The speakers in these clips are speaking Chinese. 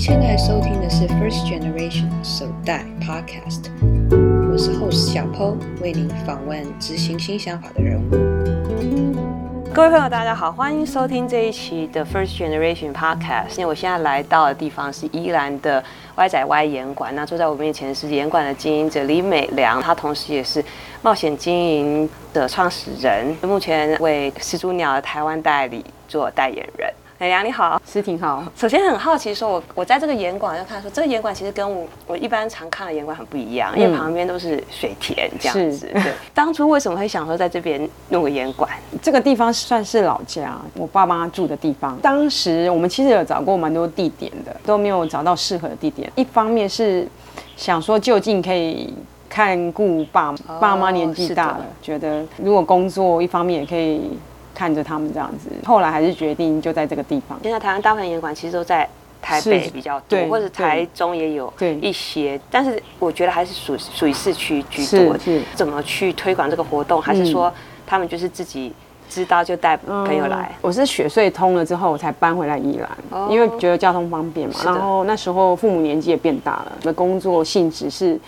现在收听的是 First Generation 首代 Podcast，我是 Host 小 Po，为您访问执行新想法的人物。各位朋友，大家好，欢迎收听这一期的 First Generation Podcast。因为我现在来到的地方是宜兰的歪仔歪严馆，那坐在我面前是严馆的经营者李美良，他同时也是冒险经营的创始人，目前为始祖鸟的台湾代理做代言人。美良你好，诗婷好。首先很好奇，说我我在这个严馆就看说，这个严馆其实跟我我一般常看的严馆很不一样，嗯、因为旁边都是水田这样子。对，当初为什么会想说在这边弄个严馆？这个地方算是老家，我爸妈住的地方。当时我们其实有找过蛮多地点的，都没有找到适合的地点。一方面是想说就近可以看顾爸爸妈年纪大了，哦、觉得如果工作一方面也可以。看着他们这样子，后来还是决定就在这个地方。现在台湾大部分演馆其实都在台北比较多，或者台中也有一些，但是我觉得还是属属于市区居多。是怎么去推广这个活动？还是说他们就是自己知道就带朋友来？我是雪隧通了之后我才搬回来宜兰，因为觉得交通方便嘛。然后那时候父母年纪也变大了，的工作性质是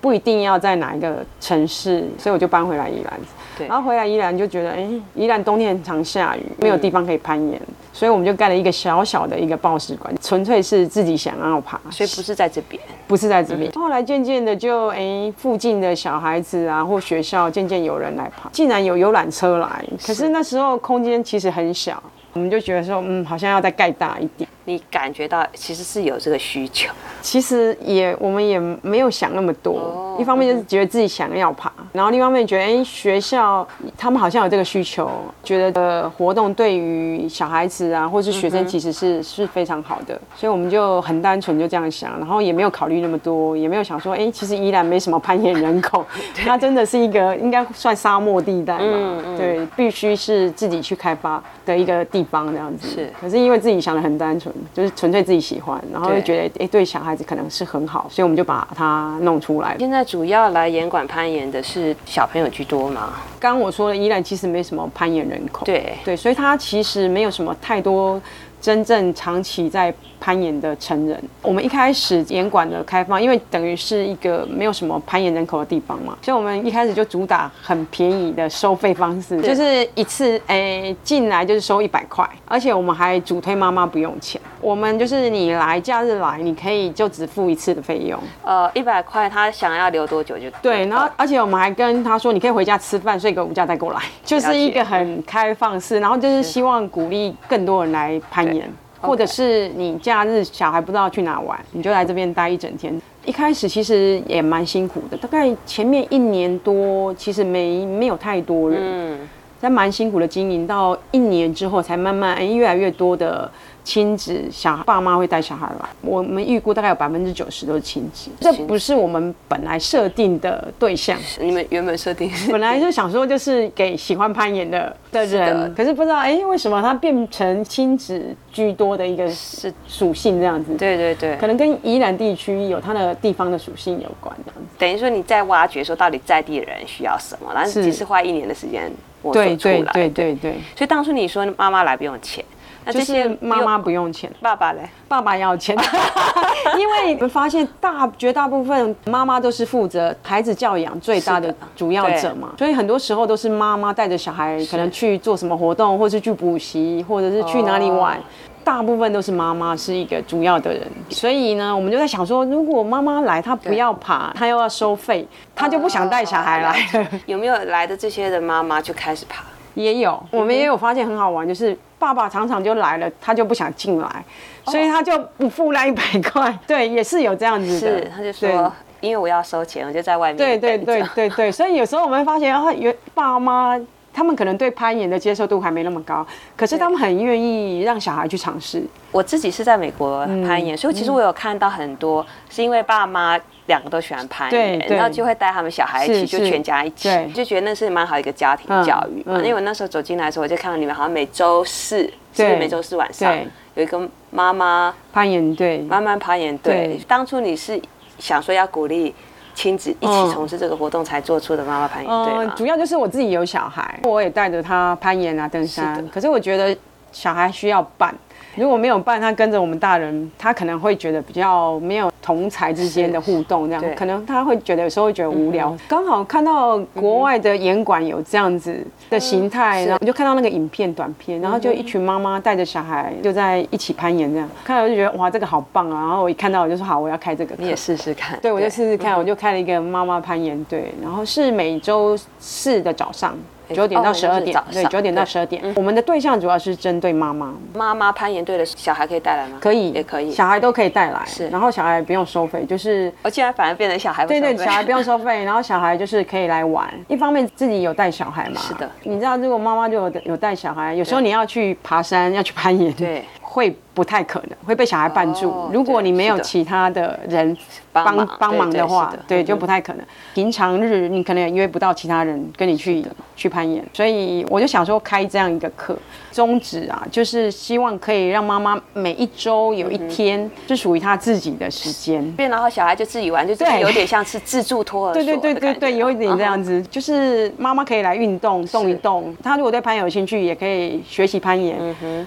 不一定要在哪一个城市，所以我就搬回来宜兰。对。然后回来宜兰就觉得，哎，宜兰冬天很常下雨，没有地方可以攀岩，嗯、所以我们就盖了一个小小的一个抱石馆，纯粹是自己想要爬，所以不是在这边，不是在这边。嗯、后来渐渐的就，哎，附近的小孩子啊或学校渐渐有人来爬，竟然有游览车来，可是。那时候空间其实很小，我们就觉得说，嗯，好像要再盖大一点。你感觉到其实是有这个需求，其实也我们也没有想那么多。Oh, 一方面就是觉得自己想要爬，嗯、然后另一方面觉得哎、欸、学校他们好像有这个需求，觉得呃活动对于小孩子啊或是学生其实是、嗯、是非常好的，所以我们就很单纯就这样想，然后也没有考虑那么多，也没有想说哎、欸、其实依然没什么攀岩人口，它真的是一个应该算沙漠地带嘛，对，必须是自己去开发的一个地方这样子。是，可是因为自己想的很单纯。就是纯粹自己喜欢，然后就觉得哎对、欸，对小孩子可能是很好，所以我们就把它弄出来。现在主要来严馆攀岩的是小朋友居多吗？刚刚我说了，宜兰其实没什么攀岩人口，对对，所以它其实没有什么太多真正长期在攀岩的成人，我们一开始严馆的开放，因为等于是一个没有什么攀岩人口的地方嘛，所以我们一开始就主打很便宜的收费方式，就是一次诶进来就是收一百块，而且我们还主推妈妈不用钱，我们就是你来假日来，你可以就只付一次的费用，呃一百块，他想要留多久就对，然后而且我们还跟他说，你可以回家吃饭睡个午觉再过来，就是一个很开放式，然后就是。希望鼓励更多人来攀岩。或者是你假日小孩不知道去哪玩，你就来这边待一整天。一开始其实也蛮辛苦的，大概前面一年多其实没没有太多人，嗯，在蛮辛苦的经营，到一年之后才慢慢哎越来越多的。亲子小爸妈会带小孩来，我们预估大概有百分之九十都是亲子，这不是我们本来设定的对象。你们原本设定本来就想说就是给喜欢攀岩的的人，可是不知道哎为什么它变成亲子居多的一个是属性这样子。对对对，可能跟宜兰地区有它的地方的属性有关这样子。等于说你在挖掘说到底在地的人需要什么，然后只是花一年的时间摸索出来。对对对对对。所以当初你说妈妈来不用钱。那这些妈妈不用钱，爸爸嘞？爸爸要钱，因为我们发现大绝大部分妈妈都是负责孩子教养最大的主要者嘛，所以很多时候都是妈妈带着小孩，可能去做什么活动，或是去补习，或者是去哪里玩，大部分都是妈妈是一个主要的人。所以呢，我们就在想说，如果妈妈来，她不要爬，她又要收费，她就不想带小孩来。有没有来的这些的妈妈就开始爬？也有，我们也有发现很好玩，就是。爸爸常常就来了，他就不想进来，所以他就不付那一百块。对，也是有这样子的。是，他就说，因为我要收钱，我就在外面。对对对对对，所以有时候我们会发现，啊，原爸妈他们可能对攀岩的接受度还没那么高，可是他们很愿意让小孩去尝试。我自己是在美国攀岩，嗯、所以其实我有看到很多，嗯、是因为爸妈。两个都喜欢攀岩，然后就会带他们小孩一起，就全家一起，就觉得那是蛮好一个家庭教育嘛。因为我那时候走进来的时候，我就看到你们好像每周四，是每周四晚上有一个妈妈攀岩队，妈妈攀岩队。当初你是想说要鼓励亲子一起从事这个活动才做出的妈妈攀岩队吗？主要就是我自己有小孩，我也带着他攀岩啊、登山。可是我觉得小孩需要伴。如果没有伴，他跟着我们大人，他可能会觉得比较没有同才之间的互动，这样可能他会觉得有时候会觉得无聊。刚好看到国外的严管有这样子的形态，然后我就看到那个影片短片，然后就一群妈妈带着小孩就在一起攀岩，这样看到就觉得哇，这个好棒啊！然后我一看到我就说好，我要开这个，你也试试看。对，我就试试看，我就开了一个妈妈攀岩队，然后是每周四的早上。九点到十二点，对，九点到十二点。我们的对象主要是针对妈妈。妈妈攀岩队的小孩可以带来吗？可以，也可以，小孩都可以带来。是，然后小孩不用收费，就是我现在反而变成小孩。对对，小孩不用收费，然后小孩就是可以来玩。一方面自己有带小孩嘛，是的。你知道，如果妈妈就有有带小孩，有时候你要去爬山，要去攀岩，对，会不太可能，会被小孩绊住。如果你没有其他的人帮帮忙的话，对，就不太可能。平常日你可能也约不到其他人跟你去去攀岩，所以我就想说开这样一个课，宗旨啊，就是希望可以让妈妈每一周有一天是属于她自己的时间，然后小孩就自己玩，就对，有点像是自助托儿所，对对对对对，有一点这样子，就是妈妈可以来运动动一动，她如果对攀岩有兴趣，也可以学习攀岩，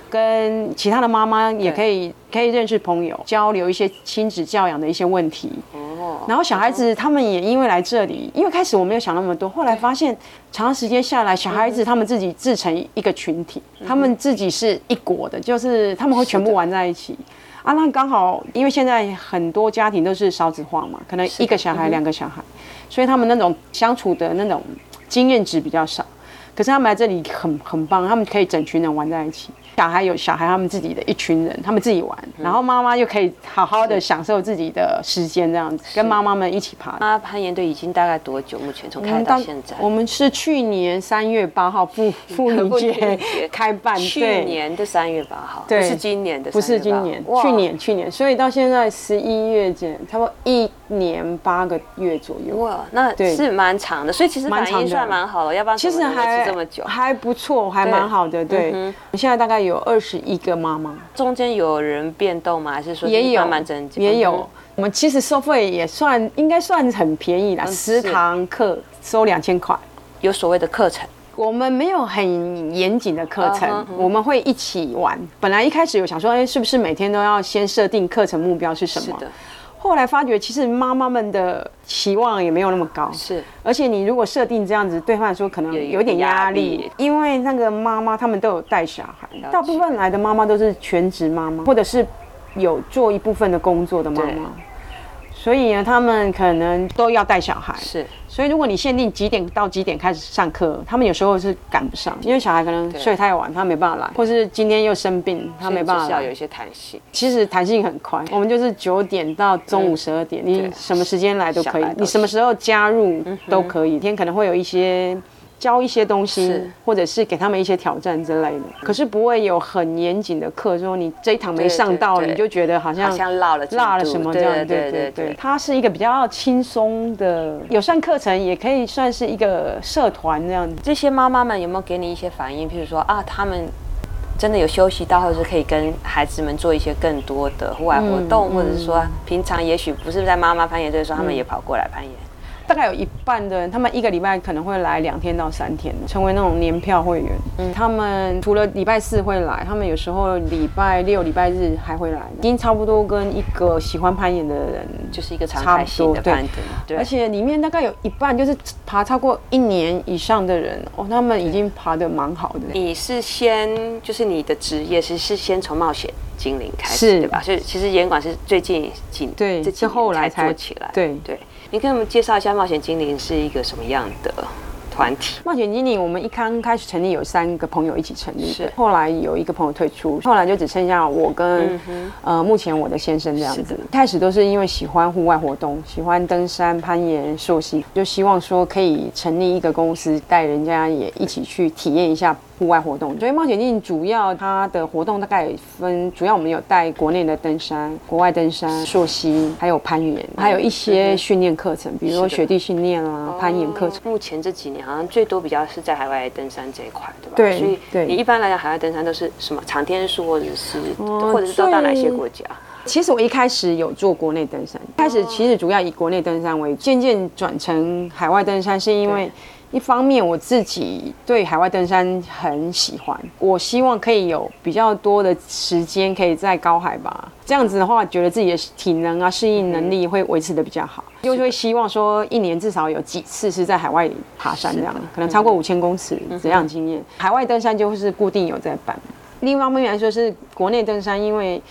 跟其他的妈妈妈也可以可以认识朋友，交流一些亲子教养的一些问题。然后小孩子他们也因为来这里，因为开始我没有想那么多，后来发现长时间下来，小孩子他们自己自成一个群体，他们自己是一国的，就是他们会全部玩在一起。啊，那刚好因为现在很多家庭都是少子化嘛，可能一个小孩两个小孩，所以他们那种相处的那种经验值比较少。可是他们来这里很很棒，他们可以整群人玩在一起。小孩有小孩，他们自己的一群人，他们自己玩，然后妈妈又可以好好的享受自己的时间，这样子跟妈妈们一起爬。那攀岩队已经大概多久？目前从开到现在？我们是去年三月八号妇 妇女节开办，去年的三月八号，对，不是今年的，不是今年，去年去年，所以到现在十一月间，差不多一年八个月左右。哇，那是蛮长的，所以其实反应算蛮好的，要不然其实还这么久还不错，还蛮好的。对，现在大概有。二十一个妈妈，中间有人变动吗？还是说也有慢慢增加？也有。我们其实收费也算应该算很便宜啦，十堂课收两千块。有所谓的课程，我们没有很严谨的课程，我们会一起玩。本来一开始有想说，哎，是不是每天都要先设定课程目标是什么？后来发觉，其实妈妈们的期望也没有那么高，是。而且你如果设定这样子，对他来说可能有点压力，因为那个妈妈他们都有带小孩，大部分来的妈妈都是全职妈妈，或者是有做一部分的工作的妈妈。所以呢，他们可能都要带小孩，是。所以如果你限定几点到几点开始上课，他们有时候是赶不上，因为小孩可能睡太晚，他没办法来，或是今天又生病，他没办法来。要有一些弹性。其实弹性很宽，我们就是九点到中午十二点，你什么时间来都可以，你什么时候加入都可以。天可能会有一些。教一些东西，或者是给他们一些挑战之类的，可是不会有很严谨的课，说你这一堂没上到，你就觉得好像像落了落了什么这样。对对对，它是一个比较轻松的友善课程，也可以算是一个社团这样。这些妈妈们有没有给你一些反应？譬如说啊，他们真的有休息到，或者是可以跟孩子们做一些更多的户外活动，或者是说平常也许不是在妈妈攀岩队的时候，他们也跑过来攀岩。大概有一半的人，他们一个礼拜可能会来两天到三天，成为那种年票会员。嗯，他们除了礼拜四会来，他们有时候礼拜六、礼拜日还会来，已经差不多跟一个喜欢攀岩的人就是一个常态性的攀登。对，而且里面大概有一半就是爬超过一年以上的人哦，他们已经爬得蛮好的。你是先就是你的职业是是先从冒险精灵开始，对吧？所以其实严管是最近几对，是后来才做起来。对对。你跟我们介绍一下冒险精灵是一个什么样的团体？冒险精灵，我们一刚开始成立有三个朋友一起成立是，后来有一个朋友退出，后来就只剩下我跟、嗯、呃目前我的先生这样子。开始都是因为喜欢户外活动，喜欢登山、攀岩、溯溪，就希望说可以成立一个公司，带人家也一起去体验一下。户外活动，所以冒险精灵主要它的活动大概分，主要我们有带国内的登山、国外登山、溯溪，还有攀岩，还有一些训练课程，比如说雪地训练啊、攀岩课程。目前这几年好像最多比较是在海外登山这一块，对吧？对，所以对。你一般来讲，海外登山都是什么长天数，或者是或者是都到哪些国家？其实我一开始有做国内登山，一开始其实主要以国内登山为主，渐渐转成海外登山，是因为。一方面我自己对海外登山很喜欢，我希望可以有比较多的时间可以在高海拔，这样子的话，觉得自己的体能啊、适应能力会维持的比较好，就会希望说一年至少有几次是在海外爬山这样，可能超过五千公尺这样经验。海外登山就是固定有在办。另一方面来说是国内登山，因为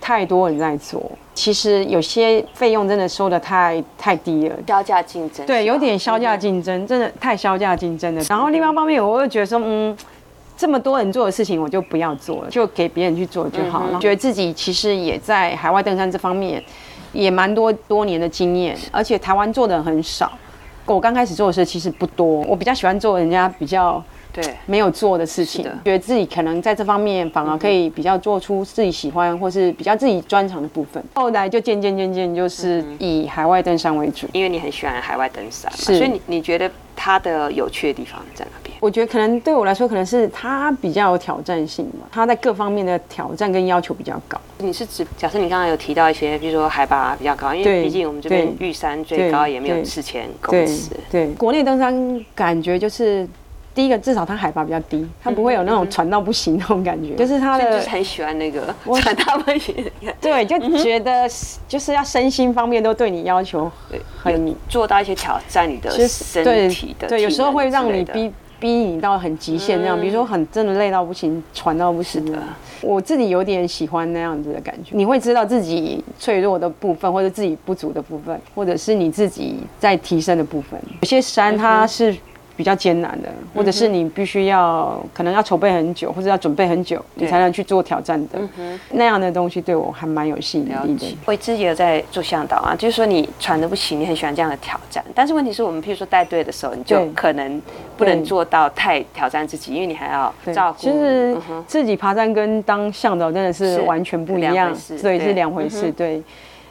太多人在做，其实有些费用真的收的太太低了，销价竞争。对，有点销价竞争，真的太销价竞争了。然后另外一方面，我又觉得说，嗯，这么多人做的事情，我就不要做了，就给别人去做就好了。嗯、觉得自己其实也在海外登山这方面也蛮多多年的经验，而且台湾做的很少。我刚开始做的时候其实不多，我比较喜欢做人家比较。对，没有做的事情，觉得自己可能在这方面反而可以比较做出自己喜欢或是比较自己专长的部分。后来就渐渐渐渐就是以海外登山为主，因为你很喜欢海外登山嘛，所以你你觉得它的有趣的地方在哪边？我觉得可能对我来说，可能是它比较有挑战性嘛，它在各方面的挑战跟要求比较高。你是指，假设你刚刚有提到一些，比如说海拔比较高，因为毕竟我们这边玉山最高也没有四千公尺。对，国内登山感觉就是。第一个，至少它海拔比较低，它不会有那种喘到不行那种感觉。就是它的，就是很喜欢那个 喘到不行。对，就觉得就是要身心方面都对你要求很做到一些挑战你的身体的。对，有时候会让你逼逼你到很极限那样，比如说很真的累到不行，喘到不行的。我自己有点喜欢那样子的感觉。你会知道自己脆弱的部分，或者自己不足的部分，或者是你自己在提升的部分。有些山它是。比较艰难的，或者是你必须要可能要筹备很久，或者要准备很久，你才能去做挑战的。那样的东西，对我还蛮有吸引力的。我自己有在做向导啊，就是说你喘得不行，你很喜欢这样的挑战，但是问题是我们譬如说带队的时候，你就可能不能做到太挑战自己，因为你还要照顾。其实自己爬山跟当向导真的是完全不一样，所以是两回事，对。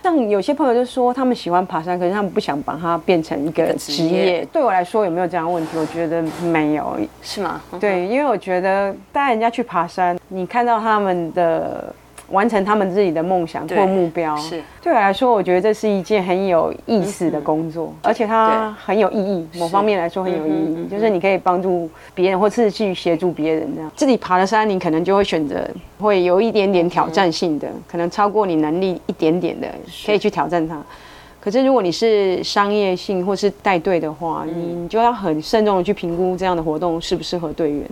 像有些朋友就说他们喜欢爬山，可是他们不想把它变成一个职业。对我来说有没有这样的问题？我觉得没有，是吗？对，因为我觉得带人家去爬山，你看到他们的。完成他们自己的梦想或目标，是。对我来说，我觉得这是一件很有意思的工作，而且它很有意义。某方面来说很有意义，就是你可以帮助别人，或是去协助别人这样。自己爬的山，你可能就会选择会有一点点挑战性的，可能超过你能力一点点的，可以去挑战它。可是如果你是商业性或是带队的话，你就要很慎重的去评估这样的活动适不适合队员。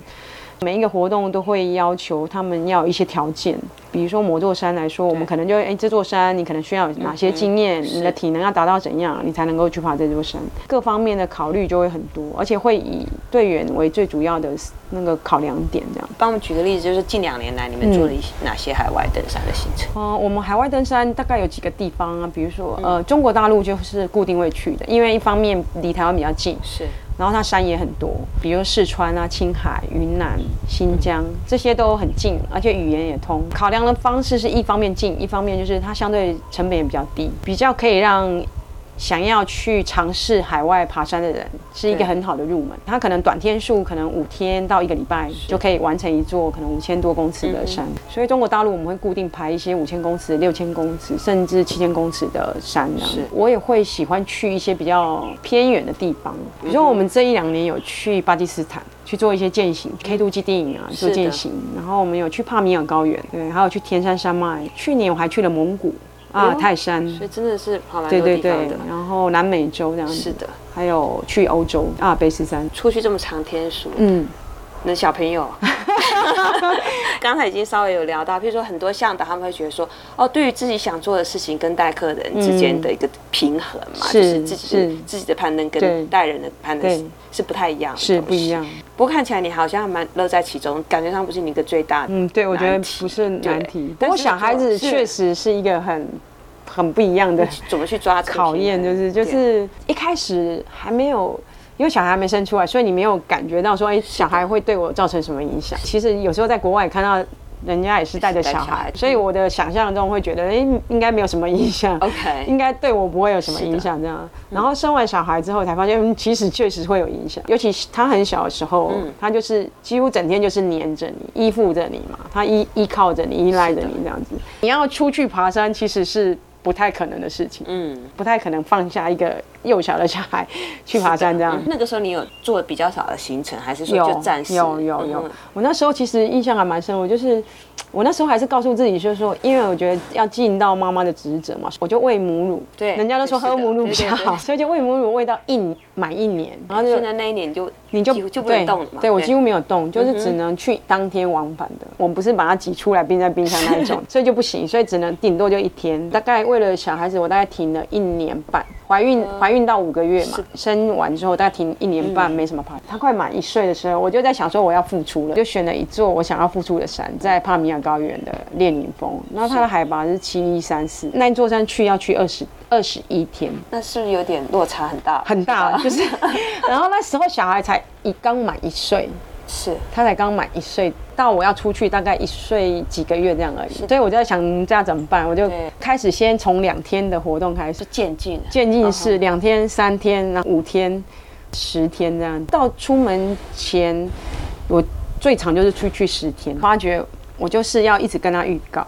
每一个活动都会要求他们要一些条件，比如说某座山来说，我们可能就哎，这座山你可能需要哪些经验，你的体能要达到怎样，你才能够去爬这座山，各方面的考虑就会很多，而且会以队员为最主要的那个考量点。这样，帮我们举个例子，就是近两年来你们做了一些哪些海外登山的行程？嗯，我们海外登山大概有几个地方啊，比如说呃，中国大陆就是固定会去的，因为一方面离台湾比较近，是。然后它山也很多，比如四川啊、青海、云南、新疆这些都很近，而且语言也通。考量的方式是一方面近，一方面就是它相对成本也比较低，比较可以让。想要去尝试海外爬山的人，是一个很好的入门。他可能短天数，可能五天到一个礼拜就可以完成一座可能五千多公尺的山。所以中国大陆我们会固定排一些五千公尺、六千公尺，甚至七千公尺的山。是，我也会喜欢去一些比较偏远的地方，比如说我们这一两年有去巴基斯坦去做一些践行，K2 基地营啊做践行，然后我们有去帕米尔高原，对，还有去天山山脉。去年我还去了蒙古。啊，泰山，所以真的是跑蛮多地方的。对对对，然后南美洲这样子。是的，还有去欧洲阿尔卑斯山，出去这么长天数，嗯，那小朋友，刚才已经稍微有聊到，比如说很多向导他们会觉得说，哦，对于自己想做的事情跟带客人之间的一个平衡嘛，就是自己是自己的攀登跟带人的攀登是不太一样，是不一样。不过看起来你好像蛮乐在其中，感觉上不是你一个最大的。嗯，对，我觉得不是难题。不过小孩子确实是一个很。很不一样的，怎么去抓考验？就是就是一开始还没有，因为小孩还没生出来，所以你没有感觉到说，哎，小孩会对我造成什么影响？其实有时候在国外看到人家也是带着小孩，所以我的想象中会觉得，哎，应该没有什么影响。OK，应该对我不会有什么影响这样。然后生完小孩之后才发现，其实确实会有影响。尤其他很小的时候，他就是几乎整天就是黏着你，依附着你嘛，他依依靠着你，依赖着你这样子。你要出去爬山，其实是。不太可能的事情，嗯，不太可能放下一个幼小的小孩去爬山这样。嗯那个时候你有做比较少的行程，还是说就暂时？有有有、嗯。我那时候其实印象还蛮深，我就是我那时候还是告诉自己，就是说，因为我觉得要尽到妈妈的职责嘛，我就喂母乳。对，人家都说喝母乳比较好，所以就喂母乳喂到一满一年，然后就现在那一年就你就就不能动了嘛。对，对我几乎没有动，就是只能去当天往返的。我们不是把它挤出来冰在冰箱那一种，所以就不行，所以只能顶多就一天。大概为了小孩子，我大概停了一年半。怀孕怀孕到五个月嘛，生完之后大概停一年半，没什么爬。他快满一岁的时候，我就在想说我要复出了，就选了一座我想要复出的山，在帕米尔高原的列宁峰。然后它的海拔是七一三四，那一座山去要去二十二十一天，那是不是有点落差很大？很大，就是。然后那时候小孩才一刚满一岁。是他才刚满一岁，到我要出去大概一岁几个月这样而已，所以我就在想这样怎么办？我就开始先从两天的活动开始，渐进，渐进式两天、三天、然后五天、十天这样。到出门前，我最长就是出去十天，发觉我就是要一直跟他预告。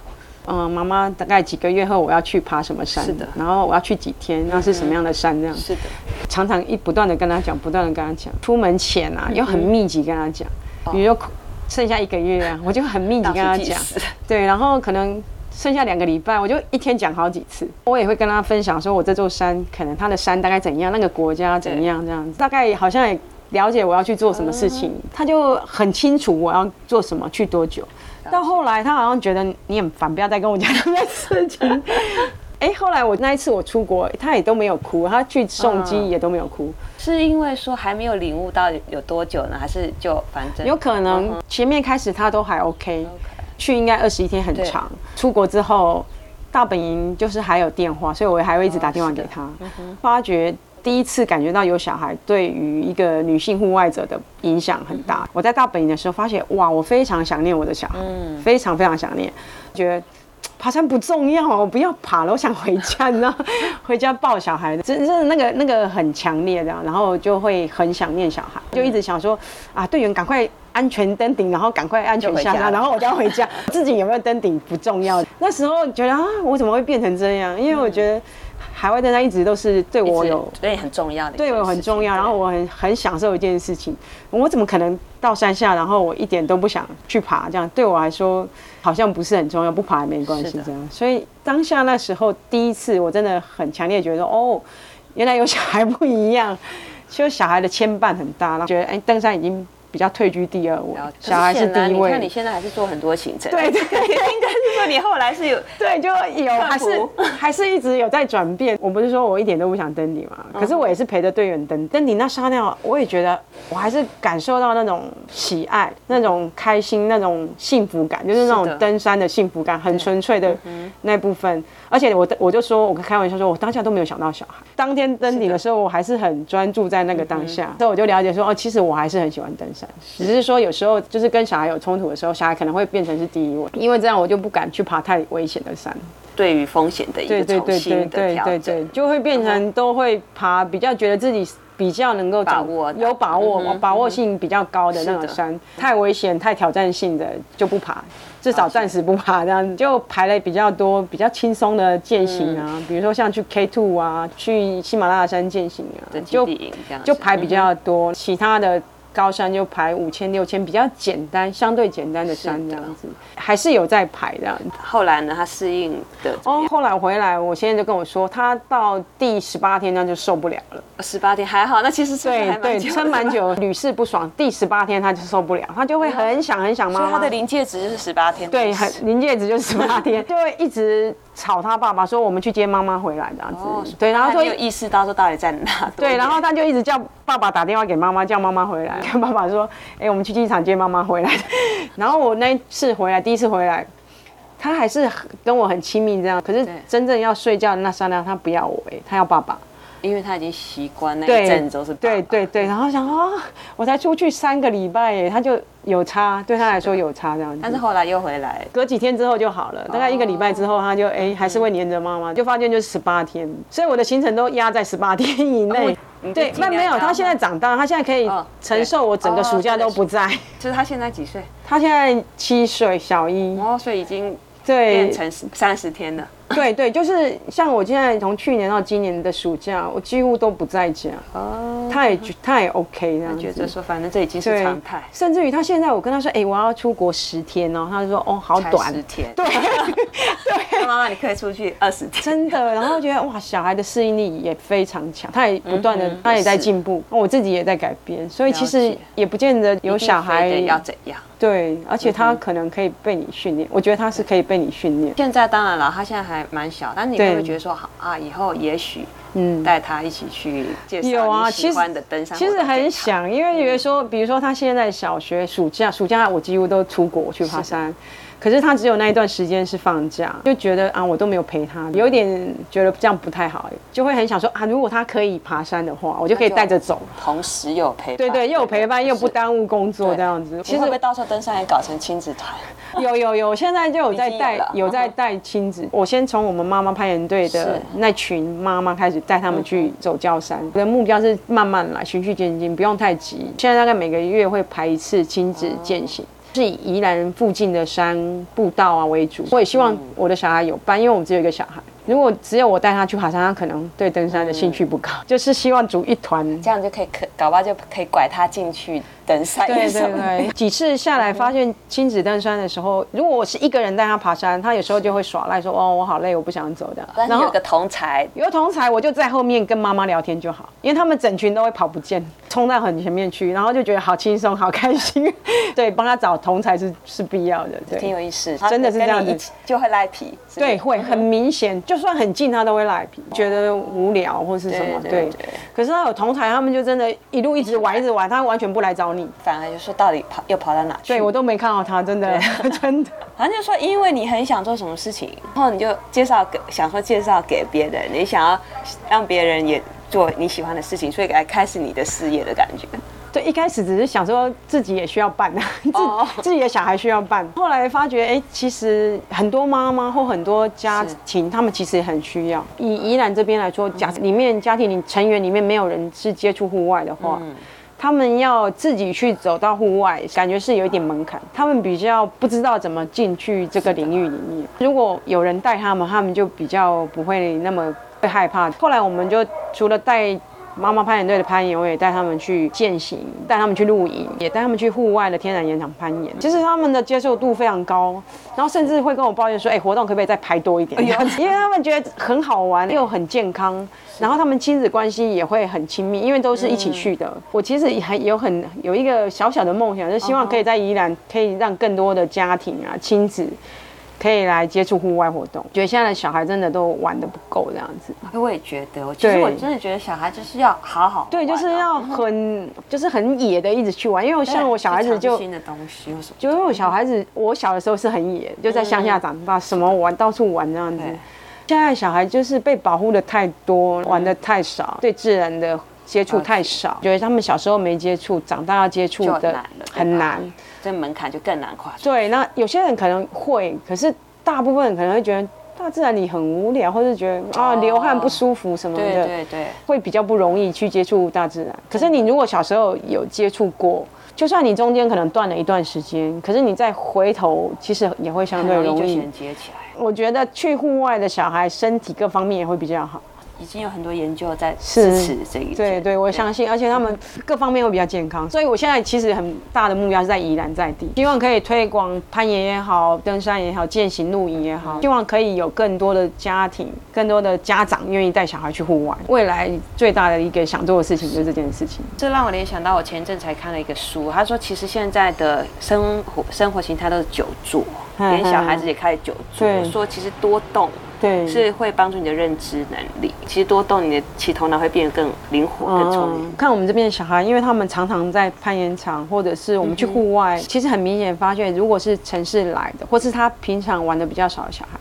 嗯，妈妈大概几个月后我要去爬什么山？是的。然后我要去几天？那是什么样的山？这样。是的。常常一不断的跟他讲，不断的跟他讲。出门前啊，又很密集跟他讲。比如说剩下一个月啊，我就很密集跟他讲。对，然后可能剩下两个礼拜，我就一天讲好几次。我也会跟他分享，说我这座山可能它的山大概怎样，那个国家怎样这样子。大概好像也了解我要去做什么事情，他就很清楚我要做什么，去多久。到后来，他好像觉得你很烦，不要再跟我讲这件事情。哎，后来我那一次我出国，他也都没有哭，他去送机也都没有哭，是因为说还没有领悟到有多久呢，还是就反正有可能前面开始他都还 OK，去应该二十一天很长。出国之后，大本营就是还有电话，所以我还会一直打电话给他，发觉。第一次感觉到有小孩对于一个女性户外者的影响很大。我在大本营的时候发现，哇，我非常想念我的小孩，非常非常想念，觉得爬山不重要，我不要爬了，我想回家，你知道，回家抱小孩，真的那个那个很强烈的，然后就会很想念小孩，就一直想说啊，队员赶快安全登顶，然后赶快安全下山，然后我就要回家，自己有没有登顶不重要。那时候觉得啊，我怎么会变成这样？因为我觉得。海外登山一直都是对我有对很重要的，对我很重要。然后我很很享受一件事情，我怎么可能到山下，然后我一点都不想去爬？这样对我来说好像不是很重要，不爬也没关系。这样，所以当下那时候第一次，我真的很强烈觉得，哦，原来有小孩不一样，就小孩的牵绊很大，然后觉得哎，登山已经。比较退居第二位，小孩是第一位。你看你现在还是做很多行程，对对，对，应该是说你后来是有对，就有还是还是一直有在转变。我不是说我一点都不想登顶嘛，可是我也是陪着队员登登顶那刹那，我也觉得我还是感受到那种喜爱、那种开心、那种幸福感，就是那种登山的幸福感，很纯粹的那部分。而且我我就说，我开玩笑说，我当下都没有想到小孩。当天登顶的时候，我还是很专注在那个当下，所以我就了解说，哦，其实我还是很喜欢登山，只是说有时候就是跟小孩有冲突的时候，小孩可能会变成是第一位，因为这样我就不敢去爬太危险的山。对于风险的一个重新的调整，就会变成都会爬比较觉得自己比较能够掌握、有把握、把握性比较高的那种山，太危险、太挑战性的就不爬。至少暂时不爬，这样就排了比较多比较轻松的践行啊，比如说像去 K Two 啊，去喜马拉雅山践行啊，就就排比较多，其他的。高山就排五千六千，比较简单，相对简单的山这样子，还是有在排这样子。后来呢，他适应的哦，后来回来，我现在就跟我说，他到第十八天那就受不了了。十八天还好，那其实对对撑蛮久，屡试不爽。第十八天他就受不了，他就会很想很想妈妈。所以他的临界值就是十八天。对，很临界值就是十八天，就会一直。吵他爸爸说，我们去接妈妈回来这样子，哦、对，然后说有意识到说到底在哪？对，然后他就一直叫爸爸打电话给妈妈，叫妈妈回来，跟 爸爸说，哎、欸，我们去机场接妈妈回来。然后我那一次回来，第一次回来，他还是跟我很亲密这样，可是真正要睡觉的那商量，他不要我，哎，他要爸爸。因为他已经习惯那一阵都是对对对，然后想啊，我才出去三个礼拜耶，他就有差，对他来说有差这样子。但是后来又回来，隔几天之后就好了，大概一个礼拜之后，他就哎还是会黏着妈妈，就发现就是十八天，所以我的行程都压在十八天以内。对，那没有，他现在长大，他现在可以承受我整个暑假都不在。就是他现在几岁？他现在七岁，小一。哦，所以已经对变成三十天了。对对，就是像我现在从去年到今年的暑假，我几乎都不在家。哦，他也他也 OK 这样子，觉得说反正这已经是常态。甚至于他现在，我跟他说，哎，我要出国十天哦，他就说，哦，好短，十天。对 对，妈妈你可以出去二十天，真的。然后觉得哇，小孩的适应力也非常强，他也不断的，他也在进步，我自己也在改变，所以其实也不见得有小孩要怎样。对，而且他可能可以被你训练，嗯、我觉得他是可以被你训练。现在当然了，他现在还蛮小，但你会不会觉得说，好啊，以后也许嗯带他一起去介绍你喜欢的登山。其实很想，因为比如说，比如说他现在小学暑假，暑假我几乎都出国去爬山。可是他只有那一段时间是放假，就觉得啊，我都没有陪他，有一点觉得这样不太好，就会很想说啊，如果他可以爬山的话，我就可以带着走，同时又有陪伴，对对，又有陪伴，又不耽误工作这样子。其实会到时候登山也搞成亲子团？有有有，现在就有 在带，有在带亲子。我先从我们妈妈攀岩队的那群妈妈开始带他们去走教山，我的目标是慢慢来，循序渐进，不用太急。现在大概每个月会排一次亲子践行。是以宜兰附近的山步道啊为主，我也希望我的小孩有伴，因为我们只有一个小孩。如果只有我带他去爬山，他可能对登山的兴趣不高。嗯、就是希望组一团，这样就可以可搞不好就可以拐他进去登山。对对对，几次下来发现亲子登山的时候，如果我是一个人带他爬山，他有时候就会耍赖说：“哦，我好累，我不想走的。”然后有个同才，有个同才，我就在后面跟妈妈聊天就好，因为他们整群都会跑不见，冲到很前面去，然后就觉得好轻松，好开心。对，帮他找同才是是必要的，对，挺有意思，真的是这样子，就会赖皮。对，会很明显，就算很近，他都会赖皮，觉得无聊或是什么。对，可是他有同才，他们就真的一路一直玩，一直玩，他完全不来找你，反而就说到底跑又跑到哪去？对，我都没看到他，真的 真的。反正就说，因为你很想做什么事情，然后你就介绍给，想说介绍给别人，你想要让别人也做你喜欢的事情，所以来开始你的事业的感觉。对，一开始只是想说自己也需要办，自 自己的小孩需要办。后来发觉，哎，其实很多妈妈或很多家庭，他们其实也很需要。以宜兰这边来说，假里面家庭里成员里面没有人是接触户外的话，他们要自己去走到户外，感觉是有一点门槛。他们比较不知道怎么进去这个领域里面。如果有人带他们，他们就比较不会那么会害怕。后来我们就除了带。妈妈攀岩队的攀岩，我也带他们去健行，带他们去露营，也带他们去户外的天然岩场攀岩。其实他们的接受度非常高，然后甚至会跟我抱怨说：“哎，活动可不可以再排多一点？” 因为他们觉得很好玩又很健康，然后他们亲子关系也会很亲密，因为都是一起去的。我其实还有很有一个小小的梦想，就是希望可以在宜兰可以让更多的家庭啊亲子。可以来接触户外活动，觉得现在的小孩真的都玩的不够这样子。我也觉得，其实我真的觉得小孩就是要好好对，就是要很就是很野的一直去玩。因为像我小孩子就新的东西，就因为我小孩子，我小的时候是很野，就在乡下长大，什么玩到处玩这样子。现在小孩就是被保护的太多，玩的太少，对自然的接触太少，觉得他们小时候没接触，长大要接触的很难。这门槛就更难跨。对，那有些人可能会，可是大部分人可能会觉得大自然你很无聊，或是觉得啊流汗不舒服什么的，对对对，会比较不容易去接触大自然。可是你如果小时候有接触过，就算你中间可能断了一段时间，可是你再回头，其实也会相对容易衔接起来。我觉得去户外的小孩身体各方面也会比较好。已经有很多研究在支持这一点，对对，我相信，而且他们各方面会比较健康，所以我现在其实很大的目标是在宜兰在地，希望可以推广攀岩也好，登山也好，健行露营也好，希望可以有更多的家庭、更多的家长愿意带小孩去户外。未来最大的一个想做的事情就是这件事情。这让我联想到我前阵才看了一个书，他说其实现在的生活生活形态都是久坐，连小孩子也开始久坐，说其实多动。对，是会帮助你的认知能力。其实多动，你的其头脑会变得更灵活、更聪明。看我们这边的小孩，因为他们常常在攀岩场，或者是我们去户外，其实很明显发现，如果是城市来的，或是他平常玩的比较少的小孩，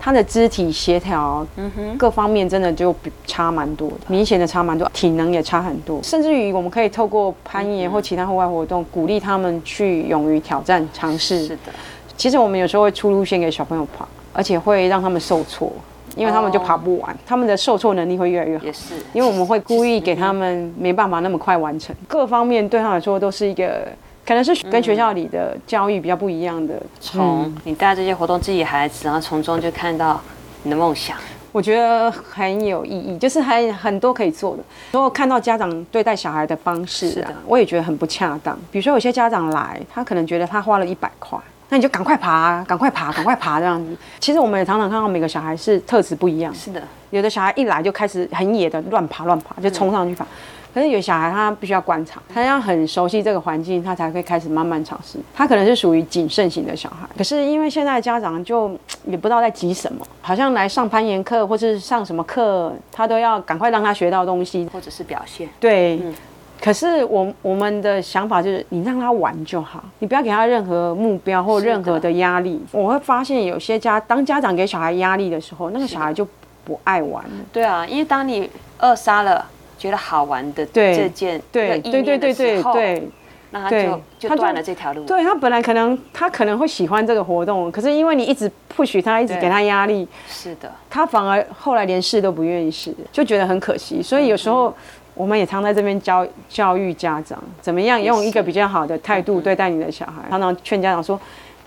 他的肢体协调，嗯哼，各方面真的就比差蛮多的，明显的差蛮多，体能也差很多。甚至于我们可以透过攀岩或其他户外活动，鼓励他们去勇于挑战、尝试。是的，其实我们有时候会出路线给小朋友跑。而且会让他们受挫，因为他们就爬不完，他们的受挫能力会越来越好。也是，因为我们会故意给他们没办法那么快完成，各方面对他来说都是一个，可能是跟学校里的教育比较不一样的。从你带这些活动，自己孩子，然后从中就看到你的梦想？我觉得很有意义，就是还很多可以做的。如果看到家长对待小孩的方式啊，我也觉得很不恰当。比如说有些家长来，他可能觉得他花了一百块，那你就赶快爬，赶快爬，赶快爬这样子。其实我们也常常看到每个小孩是特质不一样。是的，有的小孩一来就开始很野的乱爬乱爬，就冲上去爬。可是有小孩他必须要观察，他要很熟悉这个环境，他才会开始慢慢尝试。他可能是属于谨慎型的小孩，可是因为现在家长就 也不知道在急什么，好像来上攀岩课或是上什么课，他都要赶快让他学到东西，或者是表现。对，嗯、可是我我们的想法就是，你让他玩就好，你不要给他任何目标或任何的压力。我会发现有些家当家长给小孩压力的时候，那个小孩就不爱玩了。对啊，因为当你扼杀了。觉得好玩的这件对对对对对对，那他就就断了这条路。对他本来可能他可能会喜欢这个活动，可是因为你一直 push 他，一直给他压力，是的，他反而后来连试都不愿意试，就觉得很可惜。所以有时候我们也常在这边教教育家长，怎么样用一个比较好的态度对待你的小孩。常常劝家长说，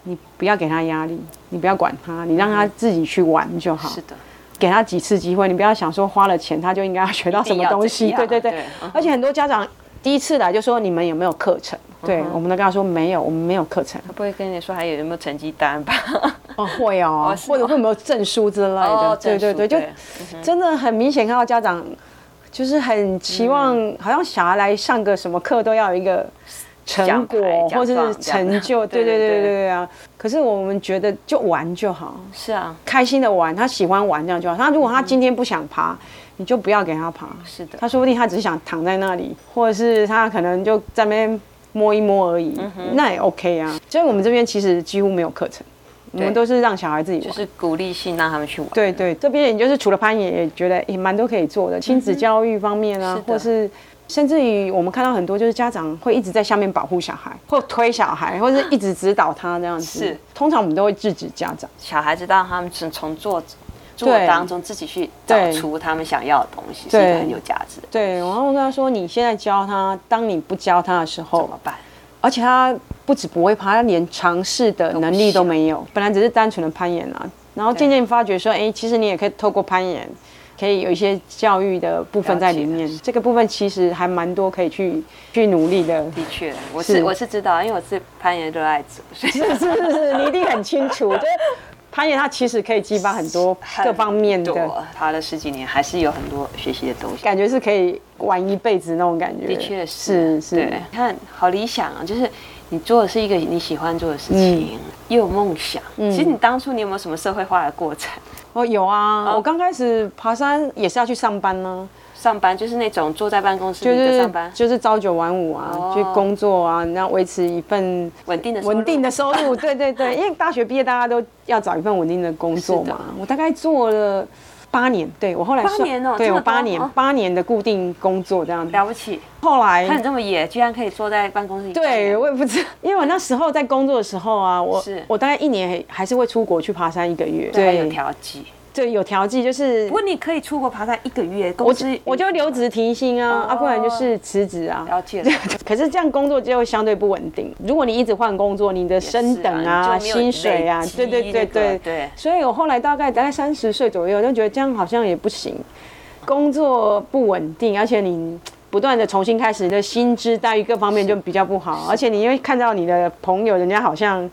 你不要给他压力，你不要管他，你让他自己去玩就好。是的。给他几次机会，你不要想说花了钱他就应该要学到什么东西。对对对，而且很多家长第一次来就说，你们有没有课程？嗯、对，我们都跟他说没有，我们没有课程。他不会跟你说还有有没有成绩单吧？哦，会哦，或者会有没有证书之类的。哦、对对对，就真的很明显看到家长就是很期望，嗯、好像小孩来上个什么课都要有一个。成果或者是成就，对对对对对啊！可是我们觉得就玩就好，是啊，开心的玩，他喜欢玩这样就好。他如果他今天不想爬，你就不要给他爬。是的，他说不定他只是想躺在那里，或者是他可能就在那边摸一摸而已，那也 OK 啊。所以我们这边其实几乎没有课程，我们都是让小孩自己玩，就是鼓励性让他们去玩。对对，这边也就是除了攀岩，也觉得也蛮多可以做的，亲子教育方面啊，或是。甚至于我们看到很多，就是家长会一直在下面保护小孩，或推小孩，或者是一直指导他这样子。是，通常我们都会制止家长。小孩子让他们从从做做当中自己去找出他们想要的东西，是一个很有价值的。对，然后我跟他说：“你现在教他，当你不教他的时候怎么办？”而且他不止不会爬，他连尝试的能力都没有。本来只是单纯的攀岩啊，然后渐渐发觉说：“哎，其实你也可以透过攀岩。”可以有一些教育的部分在里面，这个部分其实还蛮多可以去去努力的。的确，我是我是知道，因为我是攀岩热爱者，是是是是，你一定很清楚。就攀岩它其实可以激发很多各方面的。爬了十几年，还是有很多学习的东西。感觉是可以玩一辈子那种感觉。的确是是，是。看好理想啊，就是你做的是一个你喜欢做的事情，又有梦想。其实你当初你有没有什么社会化的过程？哦，有啊，哦、我刚开始爬山也是要去上班呢。上班就是那种坐在办公室里的上班，就是朝九晚五啊，哦、去工作啊，然后维持一份稳定的稳定的收入。对对对，因为大学毕业大家都要找一份稳定的工作嘛。我大概做了。八年，对我后来八年哦，对我八年八年的固定工作这样子，了不起。后来看你这么野，居然可以坐在办公室里。对，我也不知道，因为我那时候在工作的时候啊，我 我大概一年还是会出国去爬山一个月，对，有调剂。对，有调剂，就是。不过你可以出国爬山一个月，我我就留职停薪啊，啊，不然就是辞职啊。了解。可是这样工作就会相对不稳定。如果你一直换工作，你的升等啊、薪水啊，对对对对对。所以我后来大概大概三十岁左右，就觉得这样好像也不行。工作不稳定，而且你不断的重新开始，你的薪资待遇各方面就比较不好，而且你因为看到你的朋友，人家好像。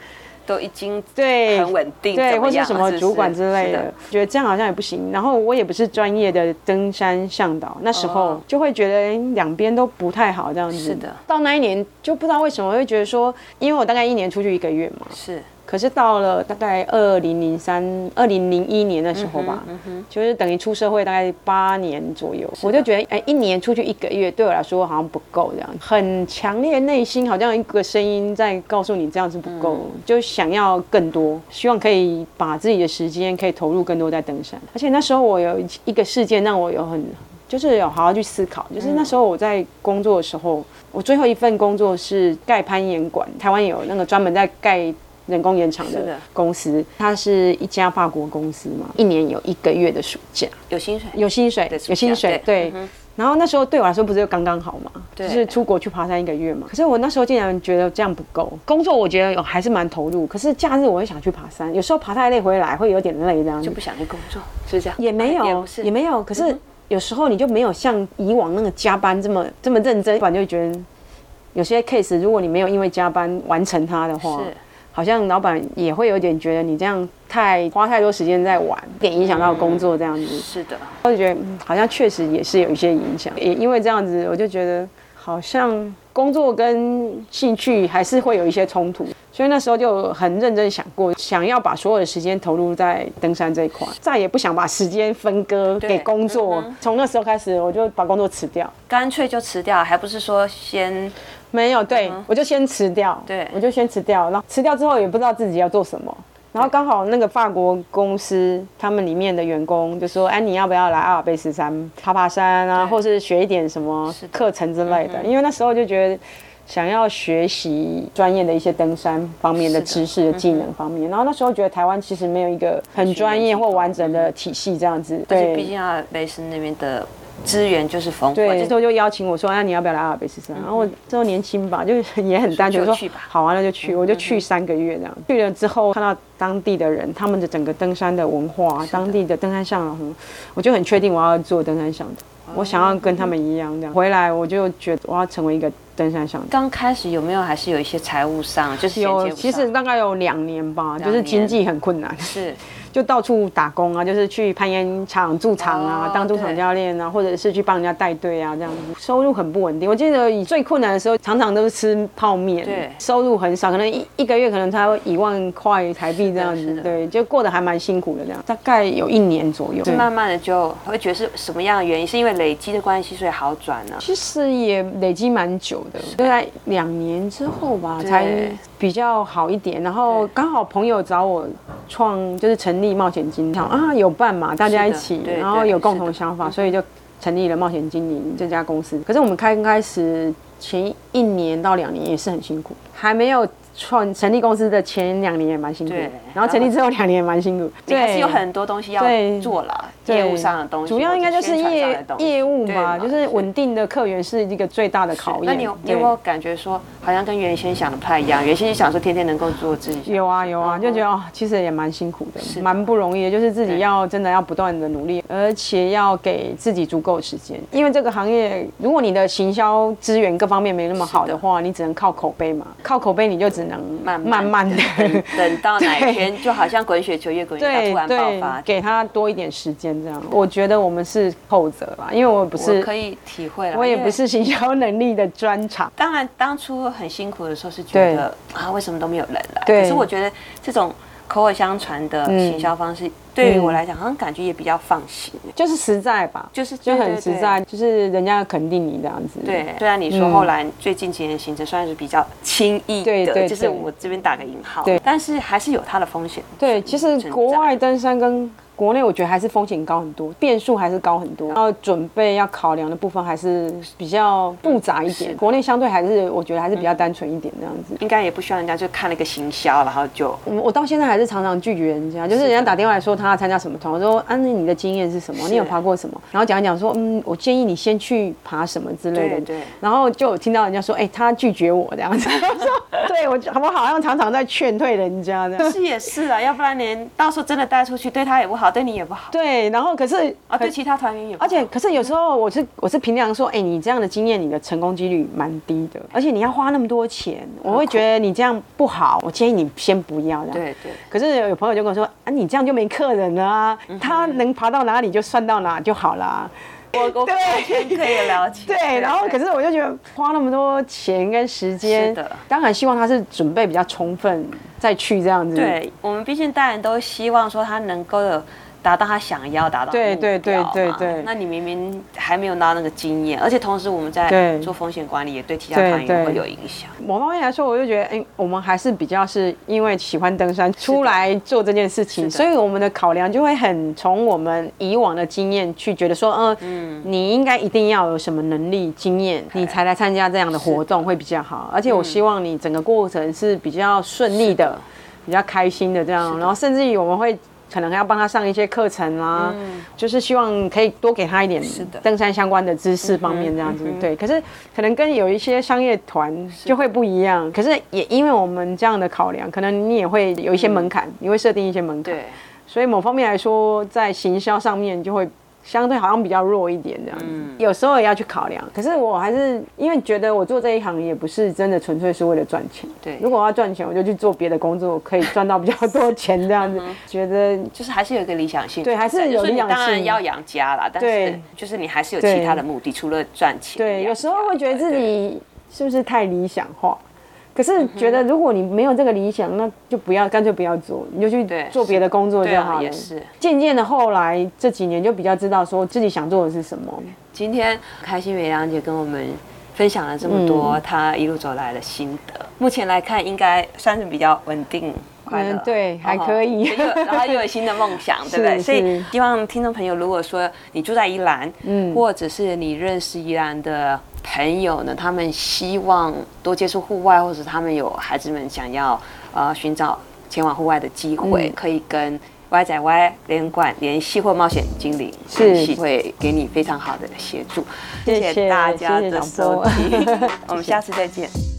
都已经对很稳定，对，或是什么主管之类的，觉得这样好像也不行。然后我也不是专业的登山向导，那时候就会觉得两边都不太好，这样子。是的。到那一年就不知道为什么会觉得说，因为我大概一年出去一个月嘛。是。可是到了大概二零零三、二零零一年的时候吧，嗯嗯、就是等于出社会大概八年左右，我就觉得，哎，一年出去一个月对我来说好像不够这样，很强烈内心好像一个声音在告诉你这样是不够，嗯、就想要更多，希望可以把自己的时间可以投入更多在登山。而且那时候我有一个事件让我有很，就是有好好去思考，就是那时候我在工作的时候，我最后一份工作是盖攀岩馆，台湾有那个专门在盖。人工延长的公司，它是一家法国公司嘛，一年有一个月的暑假，有薪水，有薪水，有薪水，对。然后那时候对我来说不是就刚刚好嘛，对就是出国去爬山一个月嘛。可是我那时候竟然觉得这样不够，工作我觉得还是蛮投入，可是假日我会想去爬山，有时候爬太累回来会有点累这样，就不想去工作，是这样？也没有，也没有。可是有时候你就没有像以往那个加班这么这么认真，不然就觉得有些 case 如果你没有因为加班完成它的话。是好像老板也会有点觉得你这样太花太多时间在玩，点影响到工作这样子。嗯、是的，我就觉得好像确实也是有一些影响。也因为这样子，我就觉得好像工作跟兴趣还是会有一些冲突。所以那时候就很认真想过，想要把所有的时间投入在登山这一块，再也不想把时间分割给工作。从那时候开始，我就把工作辞掉，干脆就辞掉，还不是说先。没有，对、嗯、我就先辞掉，对，我就先辞掉，然后辞掉之后也不知道自己要做什么，然后刚好那个法国公司他们里面的员工就说，哎，你要不要来阿尔卑斯山爬爬山啊，或是学一点什么课程之类的？因为那时候就觉得想要学习专业的一些登山方面的知识的技能方面，然后那时候觉得台湾其实没有一个很专业或完整的体系这样子，对，毕竟阿尔卑斯那边的。资源就是丰富，对，这时候就邀请我说：“那、啊、你要不要来阿尔卑斯山？”然后我这时候年轻吧，就也很单纯说：“好啊，那就去。”我就去三个月这样。去了之后，看到当地的人，他们的整个登山的文化，当地的登山向导，我就很确定我要做登山向导。我想要跟他们一样这样。回来我就觉得我要成为一个登山向导。刚开始有没有还是有一些财务上就是有，其实大概有两年吧，就是经济很困难。是。就到处打工啊，就是去攀岩场驻场啊，当驻场教练啊，或者是去帮人家带队啊，这样子收入很不稳定。我记得以最困难的时候，常常都是吃泡面，对，收入很少，可能一一个月可能才有一万块台币这样子，对，就过得还蛮辛苦的这样。大概有一年左右，慢慢的就会觉得是什么样的原因？是因为累积的关系，所以好转呢？其实也累积蛮久的，大概两年之后吧，才比较好一点。然后刚好朋友找我创，就是成立冒险金想啊，有伴嘛，大家一起，然后有共同想法，所以就成立了冒险精灵这家公司。可是我们开开始前一年到两年也是很辛苦，还没有。创成立公司的前两年也蛮辛苦，然后成立之后两年也蛮辛苦，对，还是有很多东西要做了，业务上的东西，主要应该就是业业务嘛，就是稳定的客源是一个最大的考验。那你有没有感觉说，好像跟原先想的不太一样？原先想说天天能够做自己，有啊有啊，就觉得哦，其实也蛮辛苦的，蛮不容易的，就是自己要真的要不断的努力，而且要给自己足够时间，因为这个行业，如果你的行销资源各方面没那么好的话，你只能靠口碑嘛，靠口碑你就只。能慢慢慢的 等，到哪一天，就好像滚雪球越滚越大，突然爆发，给他多一点时间，这样。我觉得我们是后者吧，因为我不是我可以体会了，我也不是行销能力的专长。当然，当初很辛苦的时候是觉得啊，为什么都没有人来？可是我觉得这种。口耳相传的行销方式，嗯、对于我来讲，好像感觉也比较放心，就是实在吧，就是就很实在，就是人家肯定你这样子。对，虽然你说后来最近几年行程算是比较轻易的，就是我这边打个引号，对，但是还是有它的风险。对，其实国外登山跟国内我觉得还是风险高很多，变数还是高很多，然后准备要考量的部分还是比较复杂一点。国内相对还是我觉得还是比较单纯一点这样子，应该也不需要人家就看了一个行销，然后就我我到现在还是常常拒绝人家，就是人家打电话来说他要参加什么团，我说啊，那你的经验是什么？你有爬过什么？然后讲一讲说，嗯，我建议你先去爬什么之类的。对，对。然后就听到人家说，哎、欸，他拒绝我这样子。对我我好像常常在劝退人家这样。是也是啊，要不然连到时候真的带出去对他也不好。对你也不好。对，然后可是啊，对其他团员也不好。而且可是有时候我是我是平常说，哎，你这样的经验，你的成功几率蛮低的，而且你要花那么多钱，我会觉得你这样不好。我建议你先不要这样。对对。可是有朋友就跟我说，啊，你这样就没客人了啊，他能爬到哪里就算到哪就好了。我我完全可以了解。对，然后可是我就觉得花那么多钱跟时间，当然希望他是准备比较充分再去这样子。对，我们毕竟大人都希望说他能够有。达到他想要达到对对对对对。那你明明还没有拿到那个经验，而且同时我们在做风险管理，也对其他团员会有影响。某方面来说，我就觉得，哎、欸，我们还是比较是因为喜欢登山出来做这件事情，所以我们的考量就会很从我们以往的经验去觉得说，呃、嗯，你应该一定要有什么能力、经验，你才来参加这样的活动会比较好。而且我希望你整个过程是比较顺利的，比较开心的这样。然后甚至于我们会。可能还要帮他上一些课程啊，嗯、就是希望可以多给他一点登山相关的知识方面这样子。对，可是可能跟有一些商业团就会不一样。可是也因为我们这样的考量，可能你也会有一些门槛，嗯、你会设定一些门槛。对，所以某方面来说，在行销上面就会。相对好像比较弱一点这样子，嗯、有时候也要去考量。可是我还是因为觉得我做这一行也不是真的纯粹是为了赚钱。对，如果我要赚钱，我就去做别的工作，可以赚到比较多钱这样子。觉得就是还是有一个理想性。对，还是有理想性。当然要养家啦，但是就是你还是有其他的目的，除了赚钱。对，有时候会觉得自己是不是太理想化？可是觉得，如果你没有这个理想，那就不要，干脆不要做，你就去做别的工作就好了。也是。渐渐的，后来这几年就比较知道说自己想做的是什么。今天开心美良姐跟我们分享了这么多她一路走来的心得。目前来看，应该算是比较稳定、快乐。对，还可以。然后又有新的梦想，对不对？所以希望听众朋友，如果说你住在宜兰，嗯，或者是你认识宜兰的。朋友呢，他们希望多接触户外，或者他们有孩子们想要呃寻找前往户外的机会，嗯、可以跟 Y 仔 Y 连管联系或冒险精灵是会给你非常好的协助。谢谢大家的收听，我们下次再见。